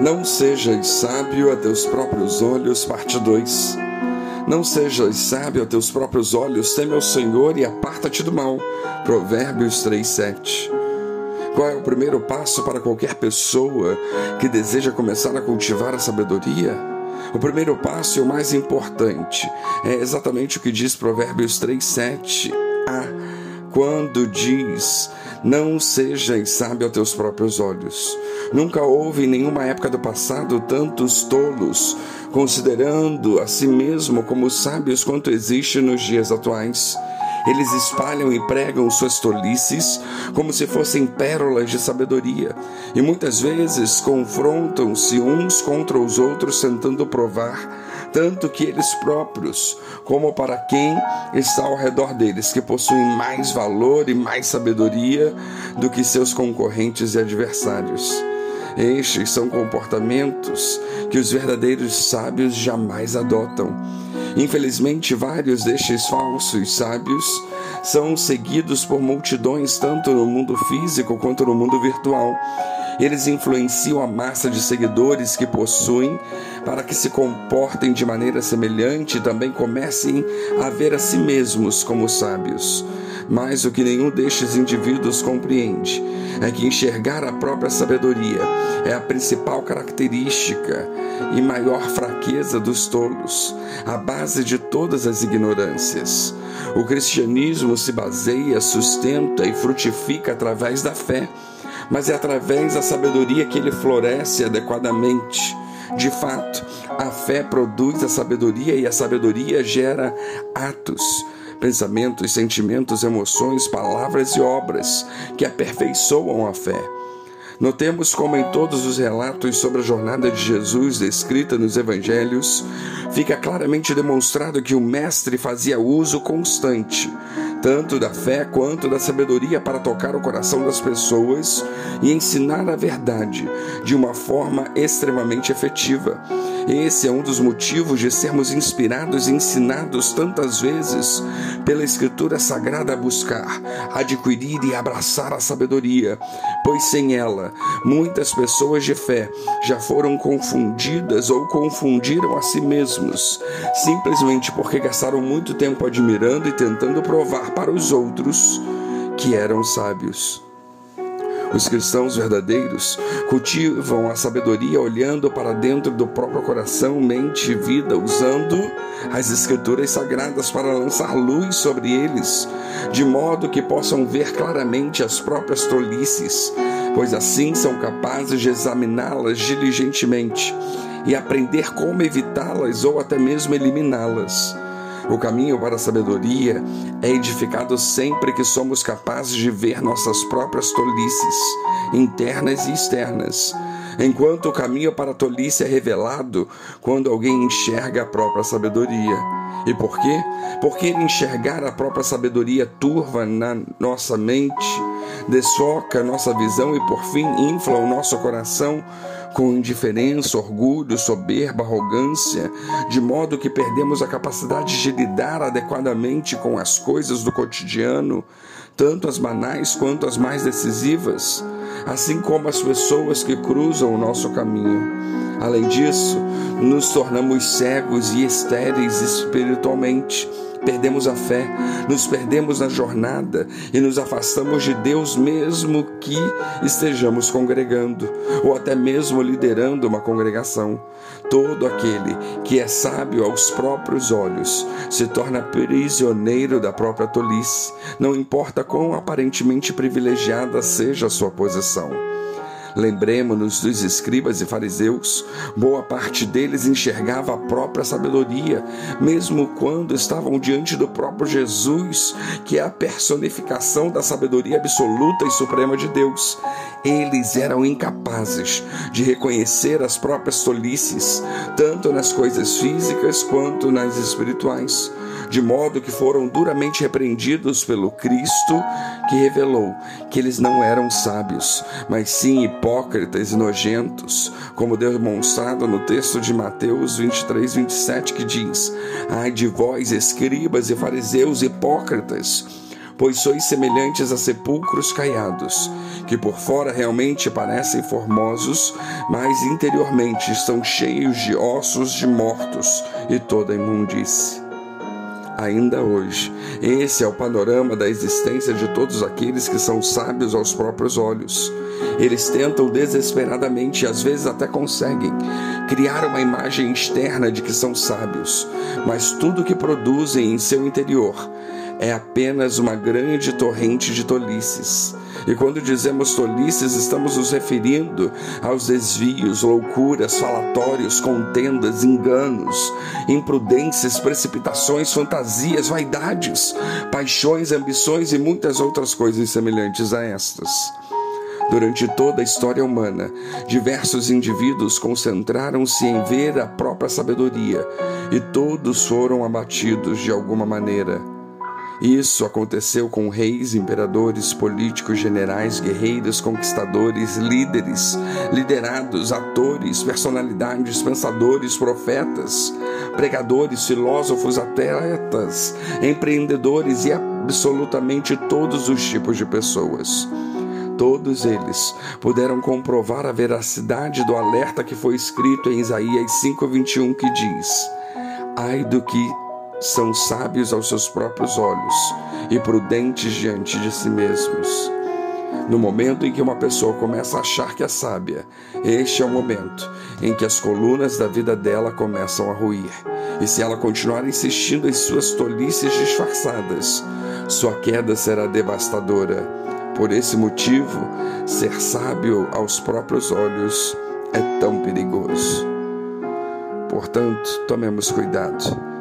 Não sejas sábio a teus próprios olhos, parte 2. Não sejas sábio a teus próprios olhos, teme ao Senhor e aparta-te do mal. Provérbios 3, 7. Qual é o primeiro passo para qualquer pessoa que deseja começar a cultivar a sabedoria? O primeiro passo e o mais importante é exatamente o que diz Provérbios 3, 7 a quando diz: Não sejas sábio a teus próprios olhos. Nunca houve em nenhuma época do passado tantos tolos, considerando a si mesmo como sábios quanto existe nos dias atuais. Eles espalham e pregam suas tolices como se fossem pérolas de sabedoria, e muitas vezes confrontam-se uns contra os outros tentando provar tanto que eles próprios, como para quem está ao redor deles, que possuem mais valor e mais sabedoria do que seus concorrentes e adversários. Estes são comportamentos que os verdadeiros sábios jamais adotam. Infelizmente, vários destes falsos sábios são seguidos por multidões tanto no mundo físico quanto no mundo virtual. Eles influenciam a massa de seguidores que possuem para que se comportem de maneira semelhante e também comecem a ver a si mesmos como sábios. Mas o que nenhum destes indivíduos compreende é que enxergar a própria sabedoria é a principal característica e maior fraqueza dos tolos, a base de todas as ignorâncias. O cristianismo se baseia, sustenta e frutifica através da fé, mas é através da sabedoria que ele floresce adequadamente. De fato, a fé produz a sabedoria e a sabedoria gera atos pensamentos, sentimentos, emoções, palavras e obras que aperfeiçoam a fé. Notemos como em todos os relatos sobre a jornada de Jesus descrita nos evangelhos, fica claramente demonstrado que o mestre fazia uso constante tanto da fé quanto da sabedoria para tocar o coração das pessoas e ensinar a verdade de uma forma extremamente efetiva. Esse é um dos motivos de sermos inspirados e ensinados tantas vezes pela Escritura Sagrada a buscar, adquirir e abraçar a sabedoria, pois sem ela, muitas pessoas de fé já foram confundidas ou confundiram a si mesmos, simplesmente porque gastaram muito tempo admirando e tentando provar para os outros que eram sábios. Os cristãos verdadeiros cultivam a sabedoria olhando para dentro do próprio coração, mente e vida, usando as escrituras sagradas para lançar luz sobre eles, de modo que possam ver claramente as próprias tolices, pois assim são capazes de examiná-las diligentemente e aprender como evitá-las ou até mesmo eliminá-las. O caminho para a sabedoria é edificado sempre que somos capazes de ver nossas próprias tolices, internas e externas, enquanto o caminho para a tolice é revelado quando alguém enxerga a própria sabedoria. E por quê? Porque enxergar a própria sabedoria turva na nossa mente, desfoca nossa visão e por fim infla o nosso coração com indiferença, orgulho, soberba, arrogância, de modo que perdemos a capacidade de lidar adequadamente com as coisas do cotidiano, tanto as banais quanto as mais decisivas, assim como as pessoas que cruzam o nosso caminho. Além disso, nos tornamos cegos e estéreis espiritualmente perdemos a fé, nos perdemos na jornada e nos afastamos de Deus, mesmo que estejamos congregando ou até mesmo liderando uma congregação. Todo aquele que é sábio aos próprios olhos se torna prisioneiro da própria tolice, não importa quão aparentemente privilegiada seja a sua posição. Lembremos-nos dos escribas e fariseus. Boa parte deles enxergava a própria sabedoria, mesmo quando estavam diante do próprio Jesus, que é a personificação da sabedoria absoluta e suprema de Deus. Eles eram incapazes de reconhecer as próprias tolices, tanto nas coisas físicas quanto nas espirituais de modo que foram duramente repreendidos pelo Cristo, que revelou que eles não eram sábios, mas sim hipócritas e nojentos, como demonstrado no texto de Mateus 23, 27, que diz: Ai de vós, escribas e fariseus hipócritas! pois sois semelhantes a sepulcros caiados, que por fora realmente parecem formosos, mas interiormente estão cheios de ossos de mortos e toda imundície ainda hoje. Esse é o panorama da existência de todos aqueles que são sábios aos próprios olhos. Eles tentam desesperadamente, e às vezes até conseguem, criar uma imagem externa de que são sábios, mas tudo que produzem em seu interior é apenas uma grande torrente de tolices. E quando dizemos tolices, estamos nos referindo aos desvios, loucuras, falatórios, contendas, enganos, imprudências, precipitações, fantasias, vaidades, paixões, ambições e muitas outras coisas semelhantes a estas. Durante toda a história humana, diversos indivíduos concentraram-se em ver a própria sabedoria e todos foram abatidos de alguma maneira. Isso aconteceu com reis, imperadores, políticos, generais, guerreiros, conquistadores, líderes, liderados, atores, personalidades, pensadores, profetas, pregadores, filósofos, atletas, empreendedores e absolutamente todos os tipos de pessoas. Todos eles puderam comprovar a veracidade do alerta que foi escrito em Isaías 5:21 que diz: Ai do que são sábios aos seus próprios olhos e prudentes diante de si mesmos. No momento em que uma pessoa começa a achar que é sábia, este é o momento em que as colunas da vida dela começam a ruir. E se ela continuar insistindo em suas tolices disfarçadas, sua queda será devastadora. Por esse motivo, ser sábio aos próprios olhos é tão perigoso. Portanto, tomemos cuidado